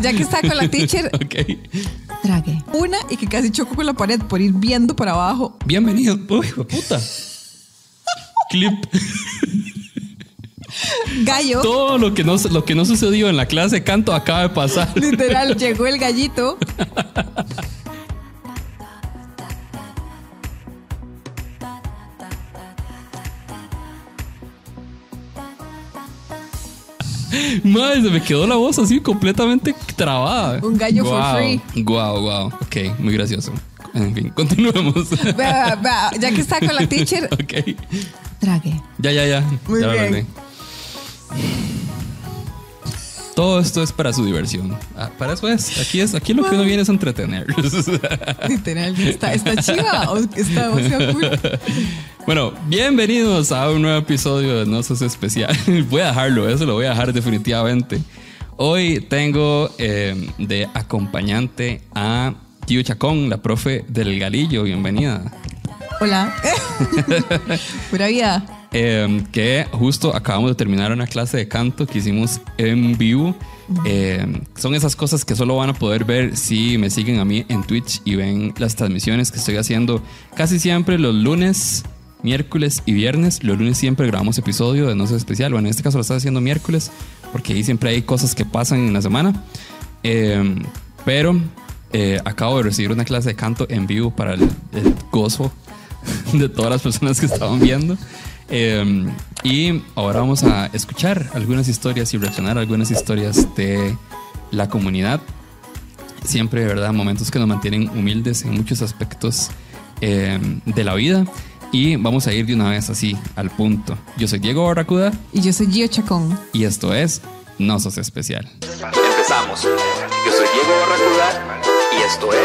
Ya que está con la teacher, Ok. trague. Una y que casi choco con la pared por ir viendo para abajo. Bienvenido. Uy, hijo de puta. Clip. Gallo. Todo lo que, no, lo que no sucedió en la clase de canto acaba de pasar. Literal, llegó el gallito. Madre, se me quedó la voz así completamente trabada. Un gallo for Guau, free. Guau, guau. Ok, muy gracioso. En fin, continuemos. Vea, vea, ya que está con la teacher, ok. trague. Ya, ya, ya. Muy ya bien. Todo esto es para su diversión. Ah, para eso es. Aquí es, aquí lo que uno viene es entretener. Literal, está, está chiva. o Está cool. bueno, bienvenidos a un nuevo episodio de No Sos Especial. voy a dejarlo, eso lo voy a dejar definitivamente. Hoy tengo eh, de acompañante a Tío Chacón, la profe del Galillo. Bienvenida. Hola. Pura vida. Eh, que justo acabamos de terminar una clase de canto que hicimos en vivo. Eh, son esas cosas que solo van a poder ver si me siguen a mí en Twitch y ven las transmisiones que estoy haciendo casi siempre los lunes, miércoles y viernes. Los lunes siempre grabamos episodio de No sé especial. Bueno, en este caso lo estoy haciendo miércoles porque ahí siempre hay cosas que pasan en la semana. Eh, pero eh, acabo de recibir una clase de canto en vivo para el, el gozo de todas las personas que estaban viendo. Eh, y ahora vamos a escuchar algunas historias y reaccionar a algunas historias de la comunidad. Siempre, de verdad, momentos que nos mantienen humildes en muchos aspectos eh, de la vida. Y vamos a ir de una vez así al punto. Yo soy Diego Barracuda Y yo soy Gio Chacón. y esto es No Sos Especial. Empezamos. Yo soy Diego Barracuda y esto es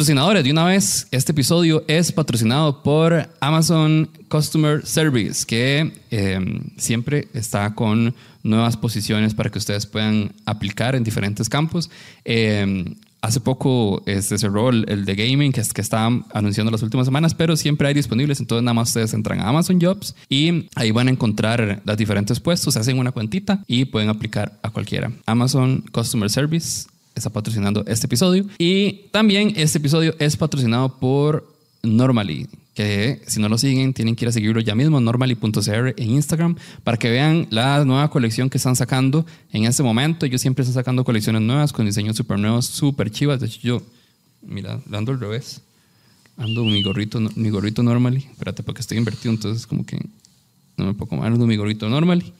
Patrocinadores, de una vez, este episodio es patrocinado por Amazon Customer Service, que eh, siempre está con nuevas posiciones para que ustedes puedan aplicar en diferentes campos. Eh, hace poco este, cerró el, de gaming, que, es, que estaban anunciando las últimas semanas, pero siempre hay disponibles, entonces nada más ustedes entran a Amazon Jobs y ahí van a encontrar los diferentes puestos, hacen una cuentita y pueden aplicar a cualquiera. Amazon Customer Service está patrocinando este episodio. Y también este episodio es patrocinado por Normally, que si no lo siguen, tienen que ir a seguirlo ya mismo, normally.cr en Instagram, para que vean la nueva colección que están sacando en este momento. Ellos siempre están sacando colecciones nuevas con diseños súper nuevos, súper chivas. De hecho, yo, mira, ando al revés. Ando mi gorrito, mi gorrito Normally. Espérate, porque estoy invertido, entonces como que no me puedo comer. Ando mi gorrito Normally.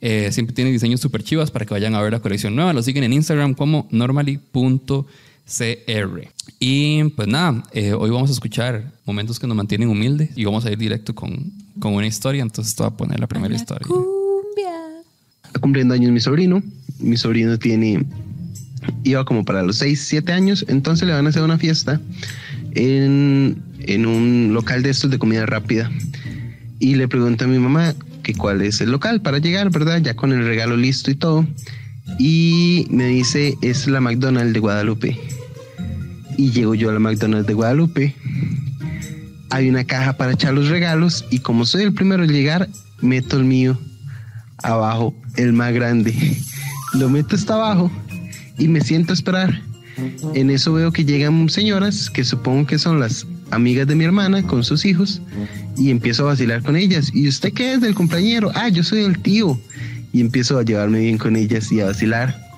Eh, siempre tiene diseños súper chivas para que vayan a ver la colección nueva. Lo siguen en Instagram como normally.cr. Y pues nada, eh, hoy vamos a escuchar momentos que nos mantienen humildes y vamos a ir directo con, con una historia. Entonces te voy a poner la primera historia. Cumbia. Está cumpliendo años mi sobrino. Mi sobrino tiene, iba como para los 6, 7 años. Entonces le van a hacer una fiesta en, en un local de estos de comida rápida. Y le pregunto a mi mamá que cuál es el local para llegar, ¿verdad? Ya con el regalo listo y todo. Y me dice, es la McDonald's de Guadalupe. Y llego yo a la McDonald's de Guadalupe. Hay una caja para echar los regalos y como soy el primero en llegar, meto el mío abajo, el más grande. Lo meto hasta abajo y me siento a esperar. En eso veo que llegan señoras que supongo que son las amigas de mi hermana con sus hijos y empiezo a vacilar con ellas. ¿Y usted qué es del compañero? Ah, yo soy el tío. Y empiezo a llevarme bien con ellas y a vacilar.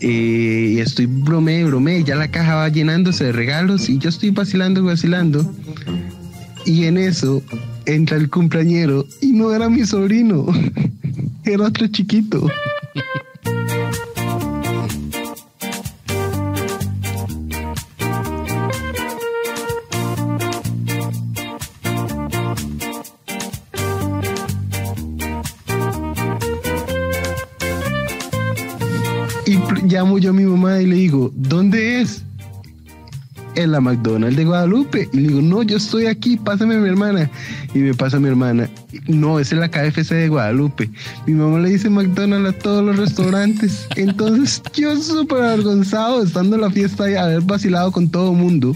Eh, y estoy bromé, bromé, ya la caja va llenándose de regalos y yo estoy vacilando, vacilando. Y en eso entra el cumpleañero y no era mi sobrino, era otro chiquito. Llamo yo a mi mamá y le digo, ¿dónde es? en la McDonald's de Guadalupe. Y le digo, no, yo estoy aquí, pásame a mi hermana. Y me pasa a mi hermana. No, es en la KFC de Guadalupe. Mi mamá le dice McDonald's a todos los restaurantes. Entonces yo súper avergonzado, estando en la fiesta y haber vacilado con todo el mundo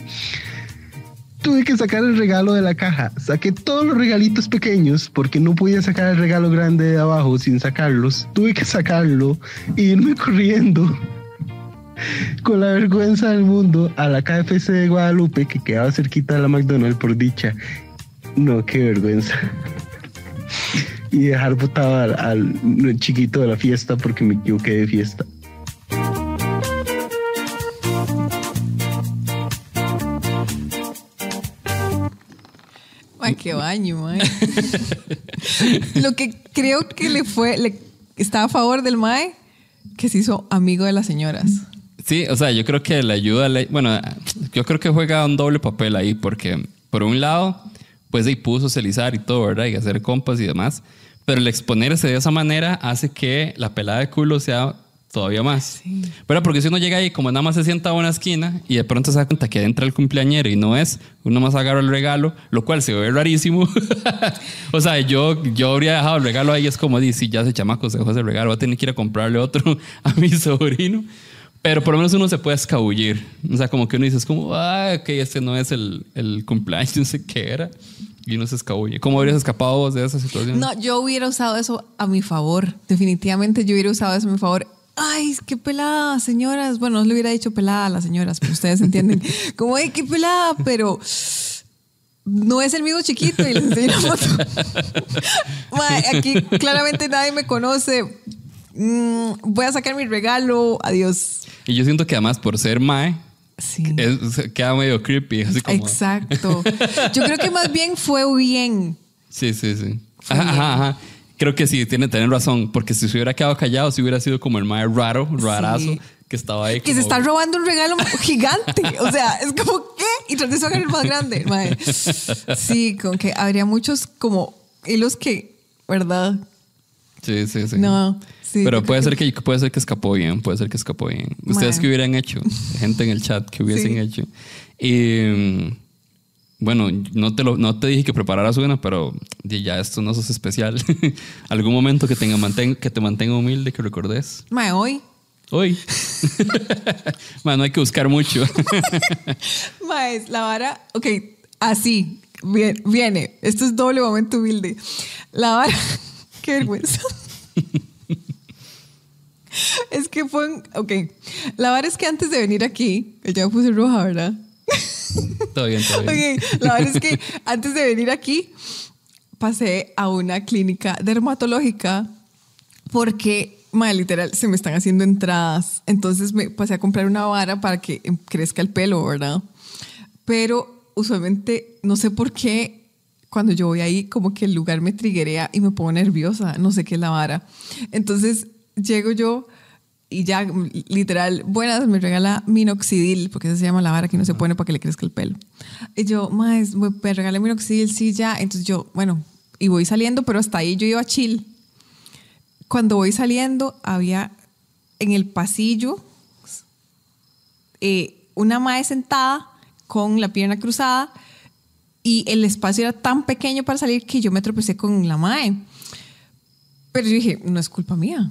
tuve que sacar el regalo de la caja. Saqué todos los regalitos pequeños porque no podía sacar el regalo grande de abajo sin sacarlos. Tuve que sacarlo e irme corriendo con la vergüenza del mundo a la KFC de Guadalupe que quedaba cerquita de la McDonald's por dicha. No, qué vergüenza. y dejar botado al, al chiquito de la fiesta porque me equivoqué de fiesta. Qué baño, mae. Lo que creo que le fue, le está a favor del mae, que se hizo amigo de las señoras. Sí, o sea, yo creo que le ayuda, bueno, yo creo que juega un doble papel ahí, porque por un lado, pues ahí pudo socializar y todo, ¿verdad? Y hacer compas y demás, pero el exponerse de esa manera hace que la pelada de culo sea todavía más. Pero porque si uno llega ahí, como nada más se sienta a una esquina y de pronto se da cuenta que entra el cumpleañero y no es, uno más agarra el regalo, lo cual se ve rarísimo. o sea, yo, yo habría dejado el regalo ahí, es como, si ya ese chamaco se dejó ese regalo, va a tener que ir a comprarle otro a mi sobrino. Pero por lo menos uno se puede escabullir. O sea, como que uno dice, es como, ah, ok, este no es el, el cumpleaños, no sé qué era. Y uno se escabulle. ¿Cómo habrías escapado vos de esa situación? No, yo hubiera usado eso a mi favor. Definitivamente yo hubiera usado eso a mi favor. Ay, qué pelada, señoras. Bueno, no le hubiera dicho pelada a las señoras, pero ustedes entienden. Como, ay, qué pelada, pero no es el mismo chiquito y les enseño la foto. Aquí claramente nadie me conoce. Mm, voy a sacar mi regalo. Adiós. Y yo siento que además por ser Mae, Sí. es- queda medio creepy. Así como, Exacto. Yo creo que más bien fue bien. Sí, sí, sí. Ajá, ajá, ajá. Creo que sí, tiene, tienen razón. Porque si se hubiera quedado callado, si hubiera sido como el Mae raro, rarazo, Sí. que estaba ahí. Que se está robando un regalo gigante. O sea, es como, ¿qué? Y tras de agarra el más grande. Sí, con que habría muchos como hilos que, ¿verdad? Sí, sí, sí. No, sí, Pero puede ser que, puede ser que escapó bien, puede ser que escapó bien. ¿Ustedes qué hubieran hecho? Gente en el chat que hubiesen Sí. hecho. Y mm, bueno, no te, lo, no te dije que prepararas una, pero ya esto no sos especial. Algún momento que, tenga, manten- que te mantenga humilde, que recordes. Mae, hoy. Hoy. bueno, no hay que buscar mucho. Mae, la vara. Ok, así. Bien, viene. Esto es doble momento humilde. La vara. Qué vergüenza. Es que fue. un- Ok. La vara es que antes de venir aquí, ya me puse roja, ¿verdad? Todo bien, todo bien. Ok, la verdad es que antes de venir aquí pasé a una clínica dermatológica porque, madre, literal, se me están haciendo entradas. Entonces me pasé a comprar una vara para que crezca el pelo, ¿verdad? Pero usualmente, no sé por qué, cuando yo voy ahí, como que el lugar me triguea y me pongo nerviosa. No sé qué es la vara. Entonces llego yo y ya, mm, literal, buenas, me regala minoxidil, porque esa se llama la vara que no se pone para que le crezca el pelo. Y yo, más, me regala minoxidil, sí, ya. Entonces yo, bueno, y voy saliendo, pero hasta ahí yo iba chill. Cuando voy saliendo, había en el pasillo eh, una mae sentada con la pierna cruzada y el espacio era tan pequeño para salir que yo me tropecé con la mae. Pero yo dije, no es culpa mía,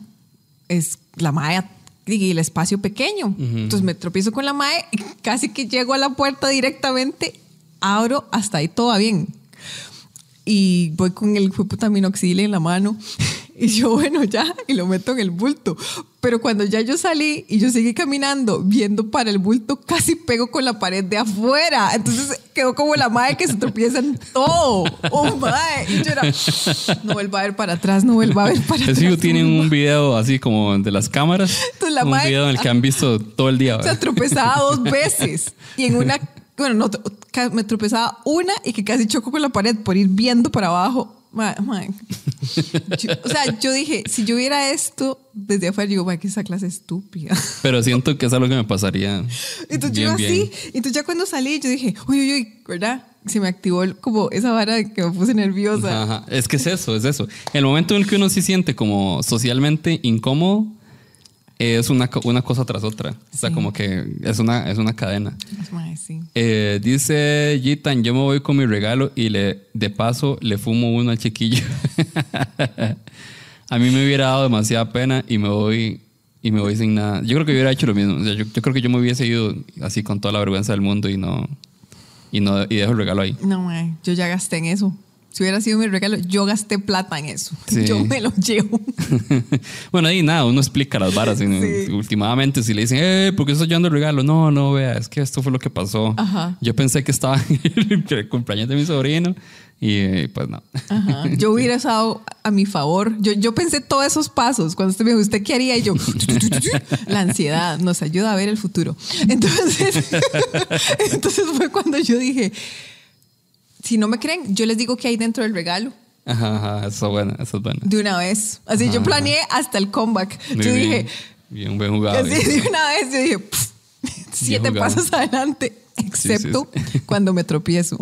es la mae y el espacio pequeño. Entonces me tropiezo con la mae y casi que llego a la puerta directamente, abro, hasta ahí todo va bien. Y voy con el puta minoxidil en la mano. Y yo, bueno, ya, y lo meto en el bulto. Pero cuando ya yo salí y yo seguí caminando, viendo para el bulto, casi pego con la pared de afuera. Entonces quedó como la madre que se tropieza en todo. Oh, madre. Y yo era, no vuelva a ver para atrás, no vuelva a ver para atrás. Eso tienen un video así como de las cámaras. Entonces, la un mae- video en el que han visto todo el día. O sea, ¿verdad? tropezaba dos veces. Y en una, bueno, no, me tropezaba una y que casi choco con la pared por ir viendo para abajo. Ma- ma. Yo- o sea, yo dije, si yo viera esto desde afuera, digo, "Ma, que esa clase estúpida. Pero siento que es algo que me pasaría. Entonces bien, yo bien. así, entonces ya cuando salí, yo dije, uy, uy, uy, ¿verdad? Se me activó como esa vara que me puse nerviosa. Ajá, Es que es eso, es eso. El momento en el que uno se siente como socialmente incómodo, es una, una cosa tras otra. O sea, Sí. como que es una, es una cadena. Sí. Eh, dice Gitan, yo me voy con mi regalo y le de paso le fumo uno al chiquillo. a mí me hubiera dado demasiada pena y me voy y me voy sin nada. Yo creo que hubiera hecho lo mismo. O sea, yo, yo creo que yo me hubiese ido así con toda la vergüenza del mundo y no y no y dejo el regalo ahí. No, mae, yo ya gasté en eso. Si hubiera sido mi regalo, yo gasté plata en eso. Sí. Yo me lo llevo. bueno, ahí nada, uno explica las varas. y Sí. Últimamente, si le dicen, eh, ¿por qué estás llevando el regalo? No, no, vea, es que esto fue lo que pasó. Ajá. Yo pensé que estaba en el cumpleaños de mi sobrino y eh, pues no. Ajá. Yo hubiera usado a mi favor. Yo, yo pensé todos esos pasos. Cuando usted me dijo, ¿usted qué haría? Y yo, la ansiedad nos ayuda a ver el futuro. Entonces, entonces fue cuando yo dije, si no me creen, yo les digo que hay dentro del regalo. Ajá, ajá, eso es bueno, eso es bueno. De una vez. Así yo Ajá. planeé hasta el comeback. Muy yo bien. dije, Bien, buen jugado. así bien. de una vez, yo dije, "Pff, siete jugado. pasos adelante, excepto sí. cuando me tropiezo.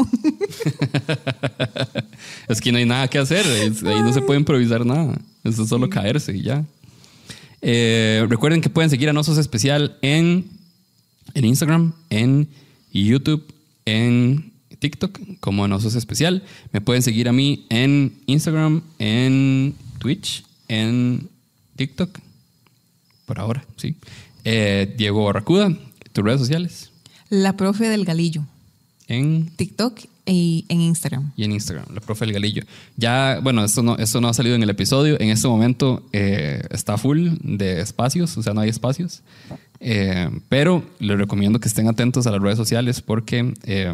Es que no hay nada que hacer, es- ahí no se puede improvisar nada. Eso es solo caerse y ya. Eh, recuerden que pueden seguir a Nosos Especial en, en Instagram, en YouTube, en TikTok como Nosos Especial. Me pueden seguir a mí en Instagram, en Twitch, en TikTok. Por ahora, sí. Eh, Diego Barracuda, tus redes sociales. La profe del galillo. En TikTok y en Instagram. y en Instagram, la profe El Galillo. Ya, bueno, esto no, esto no ha salido en el episodio. En este momento eh, está full de espacios, o sea, no hay espacios. Eh, pero les recomiendo que estén atentos a las redes sociales porque eh,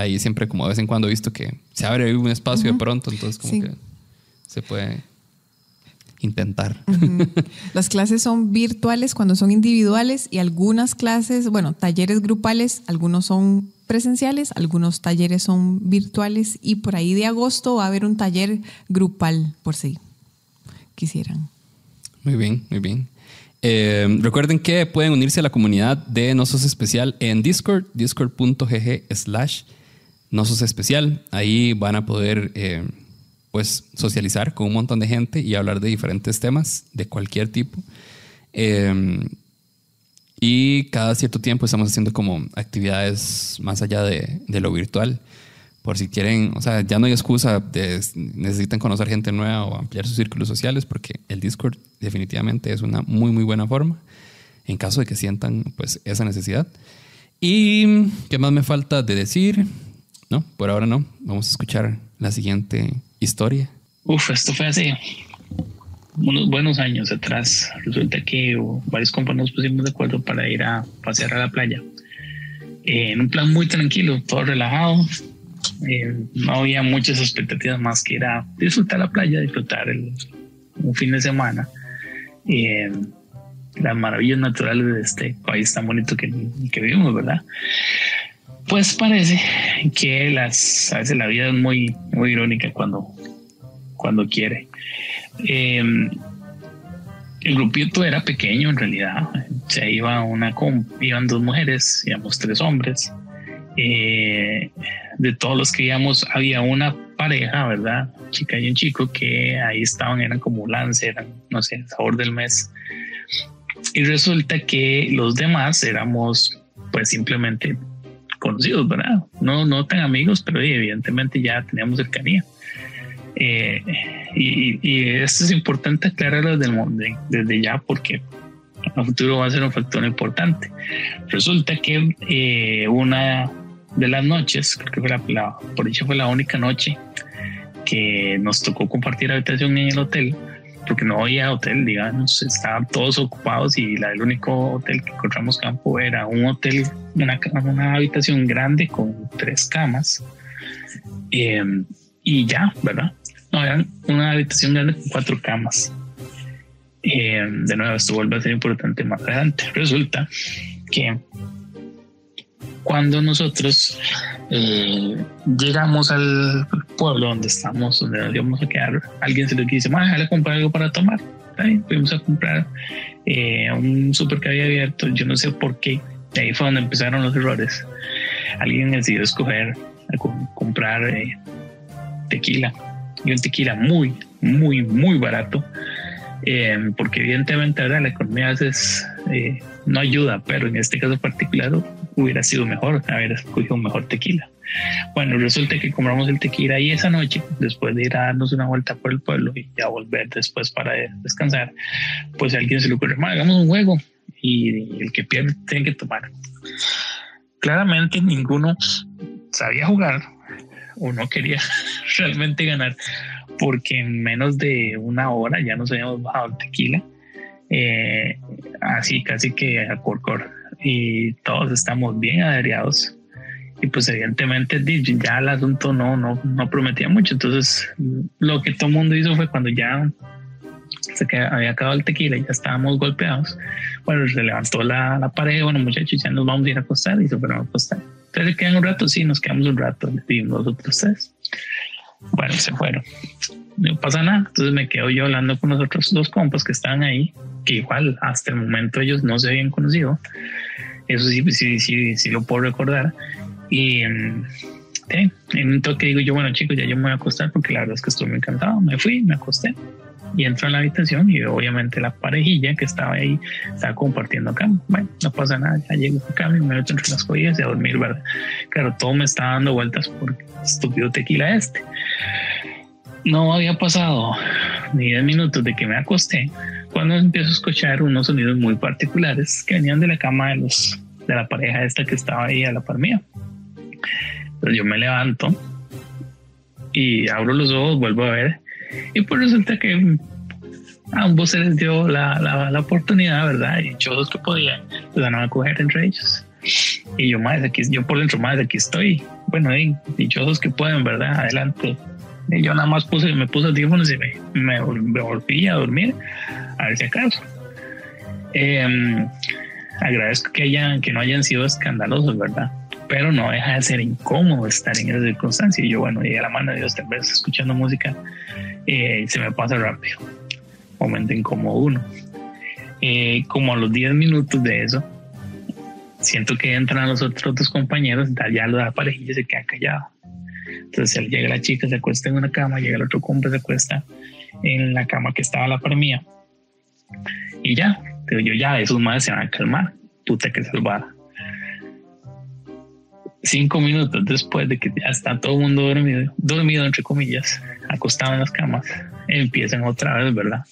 ahí siempre, como de vez en cuando, he visto que se abre un espacio de pronto, entonces como Sí. que se puede intentar. Las clases son virtuales cuando son individuales y algunas clases, bueno, talleres grupales, algunos son presenciales, algunos talleres son virtuales y por ahí de agosto va a haber un taller grupal por si quisieran. Muy bien, muy bien. Eh, recuerden que pueden unirse a la comunidad de Nosos Especial en Discord, discord.gg slash Nosos Especial. Ahí van a poder eh, pues socializar con un montón de gente y hablar de diferentes temas de cualquier tipo. Eh, y cada cierto tiempo estamos haciendo como actividades más allá de, de lo virtual. Por si quieren, o sea, ya no hay excusa de necesitan conocer gente nueva o ampliar sus círculos sociales, porque el Discord definitivamente es una muy, muy buena forma en caso de que sientan pues esa necesidad. ¿Y qué más me falta de decir? No, por ahora no. Vamos a escuchar la siguiente historia. Uf, esto fue hace unos buenos años atrás. Resulta que varios compañeros pusimos de acuerdo para ir a pasear a la playa. Eh, en un plan muy tranquilo, todo relajado. Eh, no había muchas expectativas más que ir a disfrutar la playa, disfrutar el, un fin de semana. Eh, las maravillas naturales de este país tan bonito que, que vivimos, ¿verdad? Pues parece que las, a veces la vida es muy, muy irónica cuando, cuando quiere. Eh, el grupito era pequeño en realidad. Se iba una iban dos mujeres, íbamos tres hombres. Eh, de todos los que íbamos había una pareja, ¿verdad? Chica y un chico que ahí estaban, eran como lance, eran, no sé, sabor del mes. Y resulta que los demás éramos pues simplemente conocidos, ¿verdad? No, no tan amigos, pero evidentemente ya teníamos cercanía. Eh, y, esto es importante aclararlo desde, desde ya porque a futuro va a ser un factor importante. Resulta que eh, una de las noches, creo que por fue la única noche que nos tocó compartir habitación en el hotel, porque no había hotel, digamos, estaban todos ocupados y la, el único hotel que encontramos campo era un hotel, una, una habitación grande con tres camas. Eh, y ya, ¿verdad? No, era una habitación grande con cuatro camas. Eh, de nuevo, esto vuelve a ser importante más adelante. Resulta que cuando nosotros eh, llegamos al pueblo donde estamos, donde nos íbamos a quedar, alguien se le dice, "Ma, déjale comprar algo para tomar. Fuimos a comprar eh, un súper que había abierto, yo no sé por qué. Y ahí fue donde empezaron los errores. Alguien decidió escoger co- comprar eh, tequila y un tequila muy, muy, muy barato. eh, porque evidentemente la economía eh, no ayuda, pero en este caso particular hubiera sido mejor haber escogido un mejor tequila. Bueno, resulta que compramos el tequila ahí esa noche, después de ir a darnos una vuelta por el pueblo y ya volver después para descansar, pues alguien se le ocurre, hagamos un juego y el que pierde tiene que tomar. Claramente ninguno sabía jugar o no quería realmente ganar, porque en menos de una hora ya nos habíamos bajado el tequila, eh, así casi que a corcor, y todos estamos bien adheriados. Y pues evidentemente ya el asunto no, no, no prometía mucho. Entonces lo que todo el mundo hizo fue cuando ya se que había acabado el tequila y ya estábamos golpeados. Bueno, se levantó la, la pared, bueno muchachos, ya nos vamos a ir a acostar y se fueron a acostar. Entonces quedan un rato, sí, nos quedamos un rato, vimos los otros tres. Bueno, se fueron. No pasa nada. Entonces me quedo yo hablando con los otros dos compas que estaban ahí, que igual hasta el momento ellos no se habían conocido. Eso sí, sí, sí, sí lo puedo recordar. Y en un toque digo yo, bueno chicos, ya yo me voy a acostar porque la verdad es que estoy muy. Me fui, me acosté y entro a la habitación y obviamente la parejilla que estaba ahí estaba compartiendo cama. Bueno, no pasa nada, ya llego a cama y me meto entre las costillas y a dormir, ¿verdad? Claro, todo me estaba dando vueltas por estúpido tequila este. No había pasado ni 10 minutos de que me acosté cuando empiezo a escuchar unos sonidos muy particulares que venían de la cama de los de la pareja esta que estaba ahí a la par mía. Entonces yo me levanto y abro los ojos, vuelvo a ver y pues resulta que a ambos se les dio la, la, oportunidad, ¿verdad? Y yo que podían, pues van a coger entre ellos. Y yo más aquí, yo por dentro más aquí estoy. Bueno, y dichosos que pueden, ¿verdad? Adelante. Yo nada más puse, me puse audífonos y me, me, volví a dormir, a ver si acaso. Em, agradezco que hayan, que no hayan sido escandalosos, ¿verdad? Pero no deja de ser incómodo estar en esa circunstancia. Y yo, bueno, y a la mano de Dios, tal vez escuchando música, eh, se me pasa rápido. Momento incómodo uno. Eh, como a los 10 minutos de eso, siento que entran los otros dos compañeros, ya la parejilla se queda callado. Entonces llega la chica, se acuesta en una cama, llega el otro compa, se acuesta en la cama que estaba la par mía. Y ya, pero yo ya, esos madres se van a calmar. Puta que salvada cinco minutos después de que ya está todo el mundo dormido, dormido entre comillas, acostado en las camas, empiezan otra vez, ¿verdad?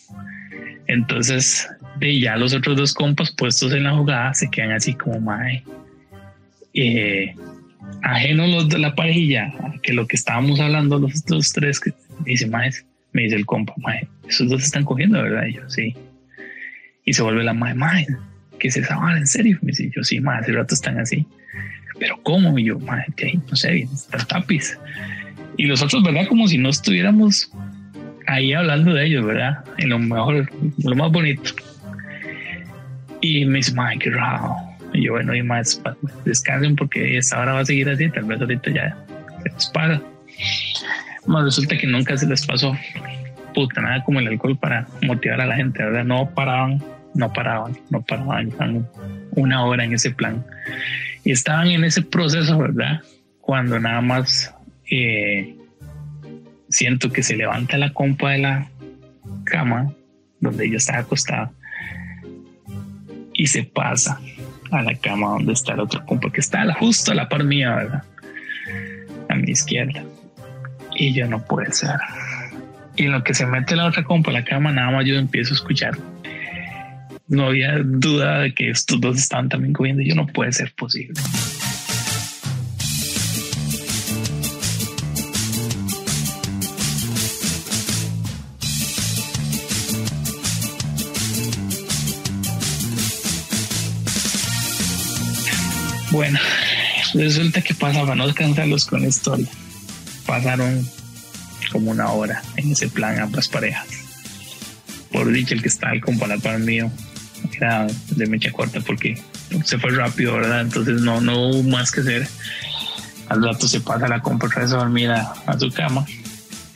Entonces, de ya los otros dos compas puestos en la jugada se quedan así como, mae, eh, ajenos los de la parejilla, que lo que estábamos hablando los, dos tres, que dice, mae, me dice el compa, mae, esos dos están cogiendo, ¿verdad? Y yo, sí. Y se vuelve la mae, mae, ¿qué es esa? ¿En serio? Me dice, yo, sí, mae, hace rato están así pero ¿cómo? Y yo, no sé, está tapiz. Y los otros, ¿verdad? Como si no estuviéramos ahí hablando de ellos, ¿verdad? En lo mejor, lo más bonito. Y me dice, madre, qué raro. Y yo, bueno, y más, descansen porque esta hora va a seguir así, tal vez ahorita ya se les paga. Más resulta que nunca se les pasó puta nada como el alcohol para motivar a la gente, ¿verdad? No paraban, no paraban, no paraban, una hora en ese plan y estaban en ese proceso, ¿verdad? Cuando nada más eh, siento que se levanta la compa de la cama donde yo estaba acostada y se pasa a la cama donde está el otro compa que está justo a la par mía, ¿verdad? A mi izquierda. Y yo no puede ser. Y en lo que se mete la otra compa a la cama, nada más yo empiezo a escuchar no había duda de que estos dos estaban también comiendo. Yo no puede ser posible. Bueno, resulta que pasa para no descansarlos con la historia. Pasaron como una hora en ese plan ambas parejas. Por dicho, el que está al para mío era de mecha corta porque se fue rápido, ¿verdad? Entonces no, no hubo más que hacer. Al rato se pasa la compra otra vez a dormir a, su cama.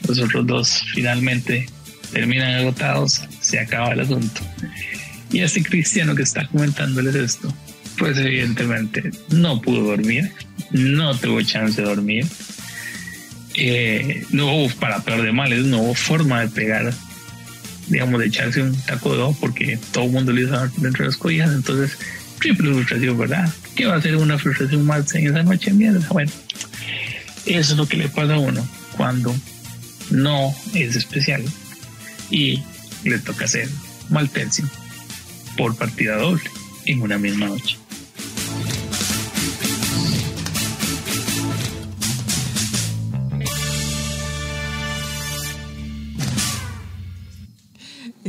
Los otros dos finalmente terminan agotados, se acaba el asunto. Y este cristiano que está comentándoles esto, pues evidentemente no pudo dormir, no tuvo chance de dormir. Eh, no hubo, para peor de males, no hubo forma de pegar digamos, de echarse un taco de ojo porque todo el mundo lo hizo dentro de las cobijas. Entonces, triple frustración, ¿verdad? ¿Qué va a ser una frustración más en esa noche? Mierda. Bueno, eso es lo que le pasa a uno cuando no es especial y le toca hacer mal tercio por partida doble en una misma noche.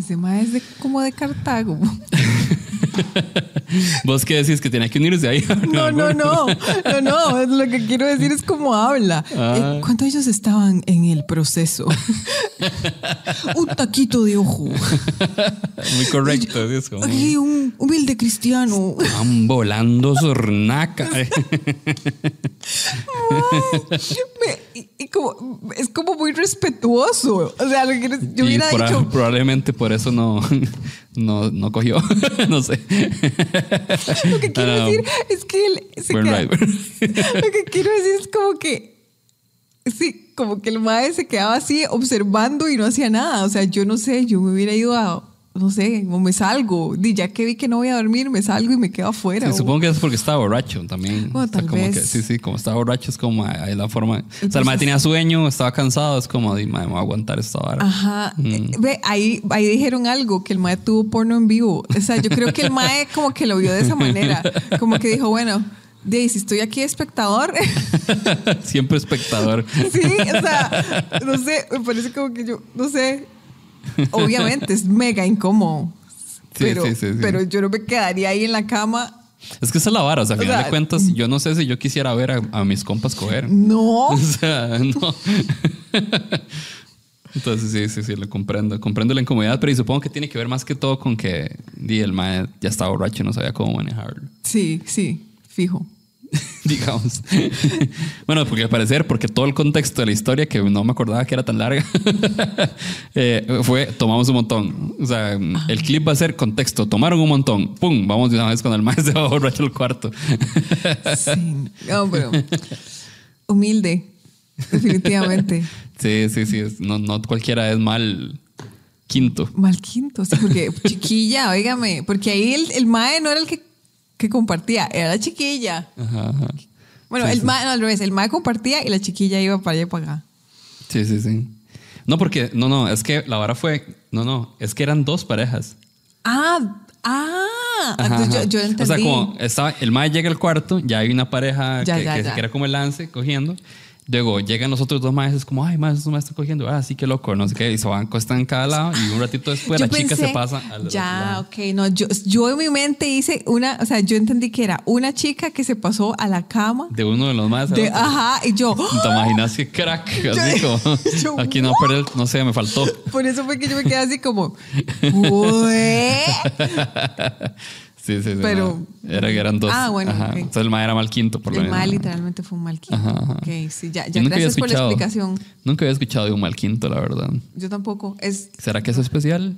Ese mae es de, como de Cartago. ¿Vos qué decís? ¿Que tiene que unirse ahí? No, no, no. No, no. Lo que quiero decir es cómo habla. Ah. Eh, ¿Cuántos ellos estaban en el proceso? un taquito de ojo. Muy correcto. sí, es como, un humilde cristiano. Van volando sornaca. Me- y- y como, es como muy respetuoso. O sea, lo yo hubiera por- dicho. probablemente por eso no, no, no cogió. no sé. Lo que quiero Ah, decir es que él se queda-. Lo que quiero decir es como que. Sí, como que el mae se quedaba así observando y no hacía nada. O sea, yo no sé, yo me hubiera ido a. No sé, o me salgo. Di, ya que vi que no voy a dormir, me salgo y me quedo afuera. Sí, o- supongo que es porque estaba borracho también. Bueno, O sea, tal como vez. que- sí, sí, como estaba borracho es como ahí la forma. O sea, el mae tenía sueño, estaba cansado, es como, di, me voy a aguantar esta hora. Ajá. Mm. Eh, Ve, ahí, ahí dijeron algo, que el mae tuvo porno en vivo. O sea, yo creo que el mae como que lo vio de esa manera. Como que dijo, bueno, de si estoy aquí espectador. Siempre espectador. sí, o sea, no sé, me parece como que yo, no sé. Obviamente es mega incómodo. Sí, pero, sí, sí, sí. pero yo no me quedaría ahí en la cama. Es que esa es la vara, o sea, a O final sea, de cuentas, yo no sé si yo quisiera ver a, a mis compas coger. No. O sea, no. Entonces sí, sí, sí, lo comprendo. Comprendo la incomodidad, pero y supongo que tiene que ver más que todo con que el mae ya estaba borracho y no sabía cómo manejarlo. Sí, sí, fijo. digamos. bueno, porque al parecer, porque todo el contexto de la historia, que no me acordaba que era tan larga, eh, fue tomamos un montón. O sea, el clip va a ser contexto, tomaron un montón, pum, vamos de una vez con el maestro borracho al cuarto. Sí. No, pero humilde, definitivamente. sí, sí, sí, no, no cualquiera es mal quinto. Mal quinto, sí, porque chiquilla, óigame, porque ahí el, el mae no era el que, que compartía, era la chiquilla. Ajá, ajá. Bueno, Sí, el sí. mae, no, al revés, el mae compartía y la chiquilla iba para allá y para acá. Sí, sí, sí. No, porque, no, no, es que la vara fue, no, no, es que eran dos parejas. Ah, ah, ajá. yo, yo entendí. O sea, como estaba, el mae llega al cuarto, ya hay una pareja Ya, que, ya, que- ya. que era como el lance cogiendo. Luego llegan los otros dos maestros, como, ay, más, estos maestros cogiendo. Ah, sí, qué loco, no sé qué. Y se van, en cada lado y un ratito después Yo la chica se pasa al otro Ya, ok, no, yo, yo en mi mente hice una, o sea, yo entendí que era una chica que se pasó a la cama. De uno de los. De, ajá, y yo, ¿Te imaginas qué crack? Así como, yo, aquí no, pero no sé, me faltó. por eso fue que yo me quedé así como. Sí, sí, sí. Pero- no. Era, eran dos. Ah, bueno, Ajá. Entonces el mae era mal quinto, por lo El menos. mal literalmente fue un mal quinto. Ajá, ajá. Ok, sí, ya, ya gracias por la explicación. Nunca había escuchado de un mal quinto, la verdad. Yo tampoco. Es ¿Será que es especial?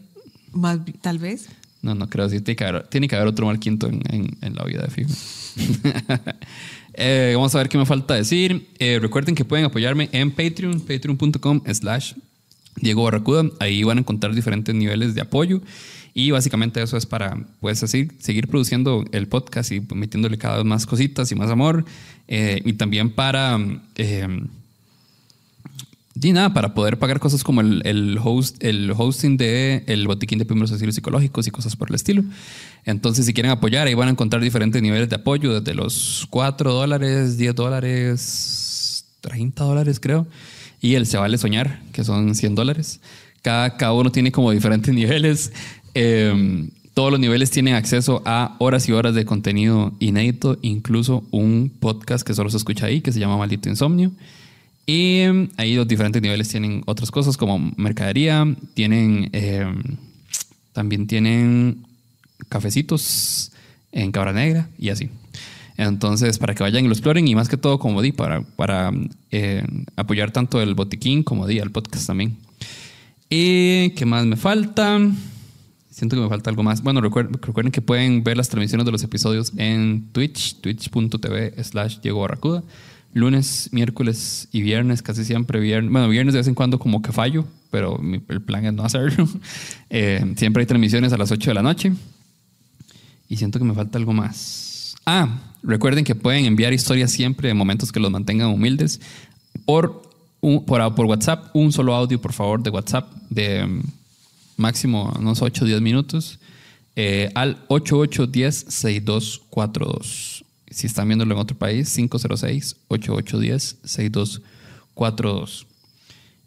más, tal vez. No, no creo. Sí, tiene que haber, tiene que haber otro mal quinto en, en- en la vida de fijo. Eh, vamos a ver qué me falta decir. Eh, recuerden que pueden apoyarme en Patreon, patreon.com slash Diego Barracuda. Ahí van a encontrar diferentes niveles de apoyo. Y básicamente eso es para, pues así, seguir produciendo el podcast y metiéndole cada vez más cositas y más amor. Eh, y también para... eh, y nada, para poder pagar cosas como el, el host, el hosting de el botiquín de primeros auxilios psicológicos y cosas por el estilo. Entonces, si quieren apoyar, ahí van a encontrar diferentes niveles de apoyo, desde los 4 dólares, 10 dólares, 30 dólares creo, y el Se Vale Soñar, que son 100 dólares. Cada, cada uno tiene como diferentes niveles. Eh, todos los niveles tienen acceso a horas y horas de contenido inédito, incluso un podcast que solo se escucha ahí, que se llama Maldito Insomnio. Y eh, ahí los diferentes niveles tienen otras cosas como mercadería, tienen eh, también tienen cafecitos en Cabra Negra y así. Entonces, para que vayan y lo exploren y más que todo, como di, para, para eh, apoyar tanto el botiquín como di, al podcast también. ¿Y qué más me falta? Siento que me falta algo más. Bueno, recuerden, recuerden que pueden ver las transmisiones de los episodios en Twitch, twitch.tv slash Diego Barracuda. lunes, miércoles y viernes, casi siempre viernes. Bueno, viernes de vez en cuando como que fallo, pero mi- el plan es no hacerlo. Eh, siempre hay transmisiones a las 8 de la noche. Y siento que me falta algo más. Ah, recuerden que pueden enviar historias siempre de momentos que los mantengan humildes por, un- por, por WhatsApp. Un solo audio, por favor, de WhatsApp de mm, máximo unos 8 o 10 minutos eh, al 8810-6242. Si están viéndolo en otro país, 506-8810-6242.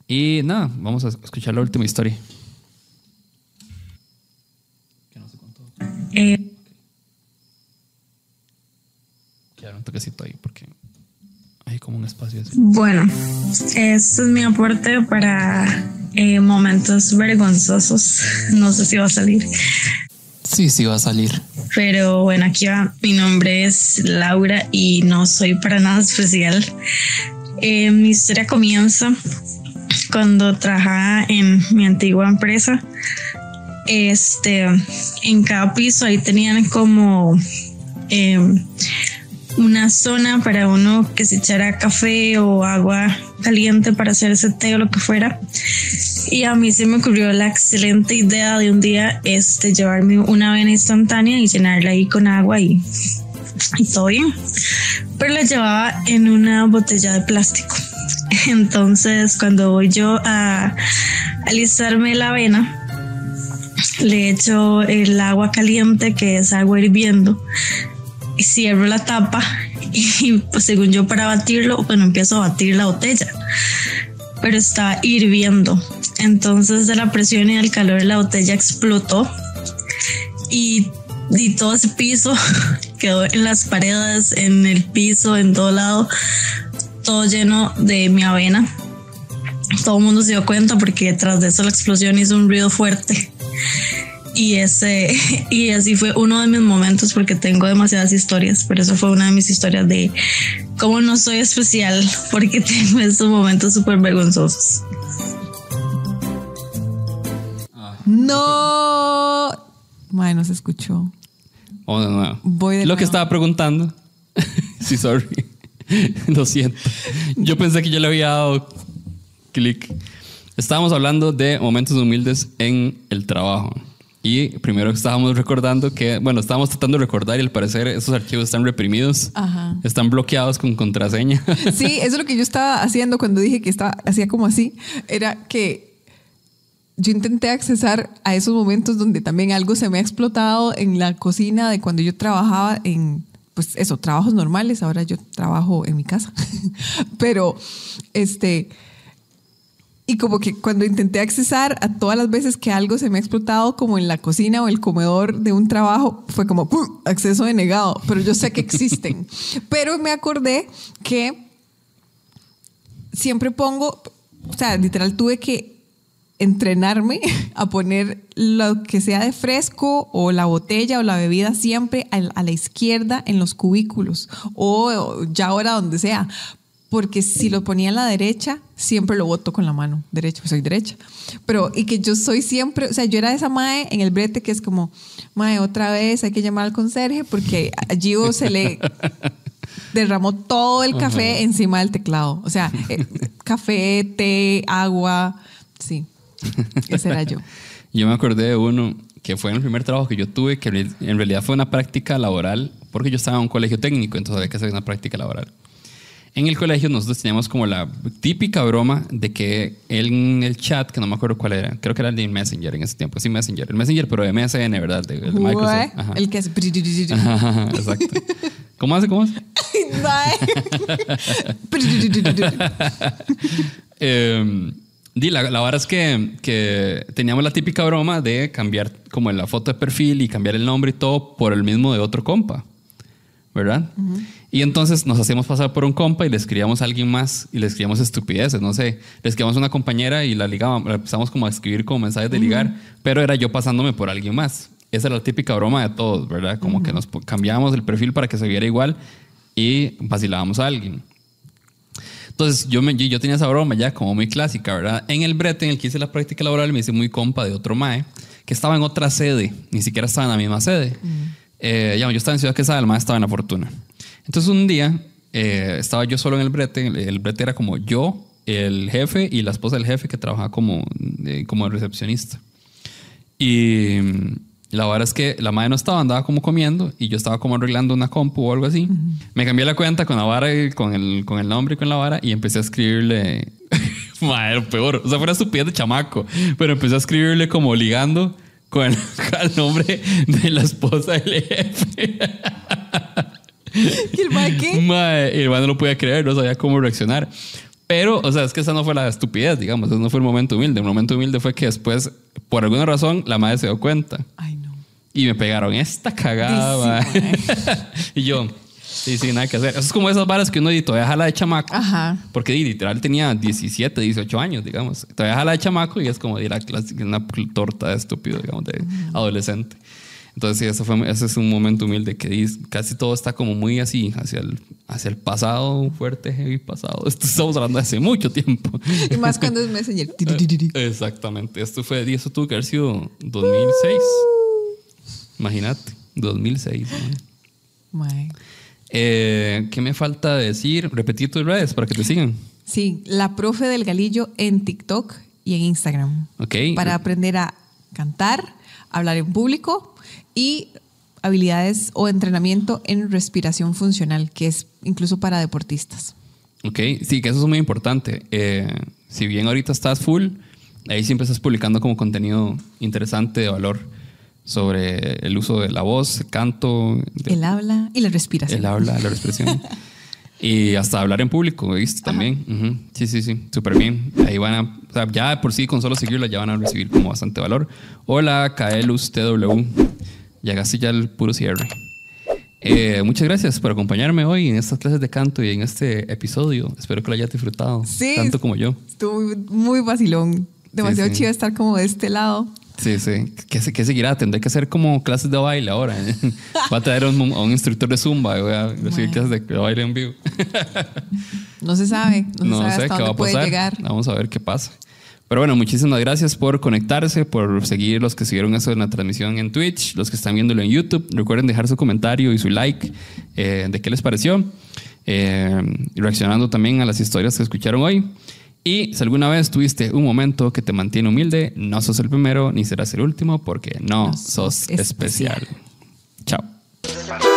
Y nada, vamos a escuchar la última historia. Eh, Un toquecito ahí porque hay como un espacio así. bueno, este es mi aporte para eh, momentos vergonzosos. No sé si va a salir. Sí, sí va a salir. Pero bueno, aquí va. Mi nombre es Laura y no soy para nada especial. Eh, mi historia comienza cuando trabajaba en mi antigua empresa. Este, en cada piso ahí tenían como eh, una zona para uno que se echara café o agua caliente para hacerse té o lo que fuera. Y a mí se me ocurrió la excelente idea de un día este, llevarme una avena instantánea y llenarla ahí con agua y, y todo bien. Pero la llevaba en una botella de plástico. Entonces, cuando voy yo a alistarme la avena, le echo el agua caliente, que es agua hirviendo, cierro la tapa y pues según yo para batirlo, bueno, empiezo a batir la botella, pero está hirviendo. Entonces de la presión y del calor la botella explotó y, y todo ese piso quedó en las paredes, en el piso, en todo lado, todo lleno de mi avena. Todo el mundo se dio cuenta porque detrás de eso la explosión hizo un ruido fuerte. Y ese, y así fue uno de mis momentos porque tengo demasiadas historias, pero eso fue una de mis historias de cómo no soy especial porque tengo estos momentos súper vergonzosos. No. Madre, no se escuchó. Vamos de nuevo. Voy de Lo nuevo. que estaba preguntando. sí, sorry. Lo siento. Yo pensé que yo le había dado clic. Estábamos hablando de momentos humildes en el trabajo. Y primero estábamos recordando que, bueno, estábamos tratando de recordar y al parecer esos archivos están reprimidos. Ajá. Están bloqueados con contraseña. Sí, eso es lo que yo estaba haciendo cuando dije que estaba, hacía como así. Era que yo intenté accesar a esos momentos donde también algo se me ha explotado en la cocina de cuando yo trabajaba en, pues eso, trabajos normales. Ahora yo trabajo en mi casa. Pero, este, y como que cuando intenté accesar a todas las veces que algo se me ha explotado, como en la cocina o el comedor de un trabajo, fue como ¡pum! acceso denegado. Pero yo sé que existen. Pero me acordé que siempre pongo, o sea, literal tuve que entrenarme a poner lo que sea de fresco o la botella o la bebida siempre a, la izquierda en los cubículos o ya ahora donde sea. Porque si lo ponía a la derecha, siempre lo boto con la mano derecha, pues soy derecha. Pero, y que yo soy siempre, o sea, yo era esa mae en el brete que es como, mae, otra vez hay que llamar al conserje porque a Gio se le derramó todo el café encima del teclado. O sea, eh, café, té, agua, sí. Ese era yo. Yo me acordé de uno que fue en el primer trabajo que yo tuve, que en realidad fue una práctica laboral, porque yo estaba en un colegio técnico, entonces había que hacer una práctica laboral. En el colegio nosotros teníamos como la típica broma de que en el chat, que no me acuerdo cuál era, creo que era el de Messenger en ese tiempo, sí, Messenger, el Messenger, pero de MSN, ¿verdad? De, de Microsoft. Ajá. El que hace... Ajá, exacto. ¿Cómo hace? ¿Cómo hace? Eh, di, la, la verdad es que, que teníamos la típica broma de cambiar como la foto de perfil y cambiar el nombre y todo por el mismo de otro compa, ¿verdad? Y entonces nos hacíamos pasar por un compa y le escribíamos a alguien más y le escribíamos estupideces, no sé, le escribíamos a una compañera y la ligábamos, empezamos como a escribir como mensajes de ligar, pero era yo pasándome por alguien más. Esa era la típica broma de todos, ¿verdad? Como que nos cambiábamos el perfil para que se viera igual y vacilábamos a alguien. Entonces yo, me, yo tenía esa broma ya como muy clásica, ¿verdad? En el brete en el que hice la práctica laboral me hice muy compa de otro mae que estaba en otra sede, ni siquiera estaba en la misma sede. Eh, ya, yo estaba en Ciudad Quesada, el mae estaba en La Fortuna. Entonces un día eh, estaba yo solo en el brete. El, el brete era como yo, el jefe y la esposa del jefe que trabajaba como, eh, como recepcionista. Y mm, la verdad es que la madre no estaba, andaba como comiendo y yo estaba como arreglando una compu o algo así. Me cambié la cuenta con la vara, y con el, con el nombre y con la vara y empecé a escribirle. madre, peor. O sea, fue una estupidez de chamaco. Pero empecé a escribirle como ligando con el, con el nombre de la esposa del jefe. ¿Y el mae qué? Mae, el mae no lo podía creer, no sabía cómo reaccionar. Pero, o sea, es que esa no fue la estupidez, digamos, ese no fue el momento humilde. El momento humilde fue que después, por alguna razón, la madre se dio cuenta Ay, no. y me pegaron esta cagada, Sí, mae. y yo, sí, sí, nada que hacer. Eso es como esas varas que uno todavía jala de chamaco. Ajá. Porque literal tenía 17, 18 años, digamos. Todavía jala de chamaco y es como la clásica- una torta de estúpido, digamos, de adolescente. Entonces, sí, eso fue, ese es un momento humilde que casi todo está como muy así, hacia el, hacia el pasado, fuerte, heavy pasado. Esto estamos hablando de hace mucho tiempo. Y más cuando es Messenger. Tiri. Exactamente. Esto fue, eso tuvo que haber sido 2006. Imagínate, 2006. ¿no? Eh, ¿Qué me falta decir? Repetir tus redes para que te sigan. Sí, la profe del galillo en TikTok y en Instagram. Ok. Para aprender a cantar, hablar en público y habilidades o entrenamiento en respiración funcional, que es incluso para deportistas. Ok, sí, que eso es muy importante. Eh, si bien ahorita estás full, ahí siempre estás publicando como contenido interesante de valor sobre el uso de la voz, el canto, de- El habla y la respiración. el habla, la expresión. y hasta hablar en público, he visto también. Sí, sí, sí, súper bien. Ahí van a, o sea, ya por sí con solo seguirla ya van a recibir como bastante valor. Hola, Kaelus TW. Llegaste ya al puro cierre. Eh, muchas gracias por acompañarme hoy en estas clases de canto y en este episodio. Espero que lo hayas disfrutado Sí. tanto como yo. Estuvo muy, vacilón. Demasiado sí. chido estar como de este lado. Sí, sí. ¿Qué, se- qué seguirá? Tendré que hacer como clases de baile ahora. Voy a traer a un, a un instructor de Zumba y voy a clases de, de baile en vivo. No se sabe. No, No se sabe sé hasta qué va a puede pasar. llegar. Vamos a ver qué pasa. Pero bueno, muchísimas gracias por conectarse, por seguir los que siguieron eso en la transmisión en Twitch, los que están viéndolo en YouTube. Recuerden dejar su comentario y su like eh, de qué les pareció. Eh, y reaccionando también a las historias que escucharon hoy. Y si alguna vez tuviste un momento que te mantiene humilde, no sos el primero ni serás el último porque no, No sos sos especial. especial. Chao.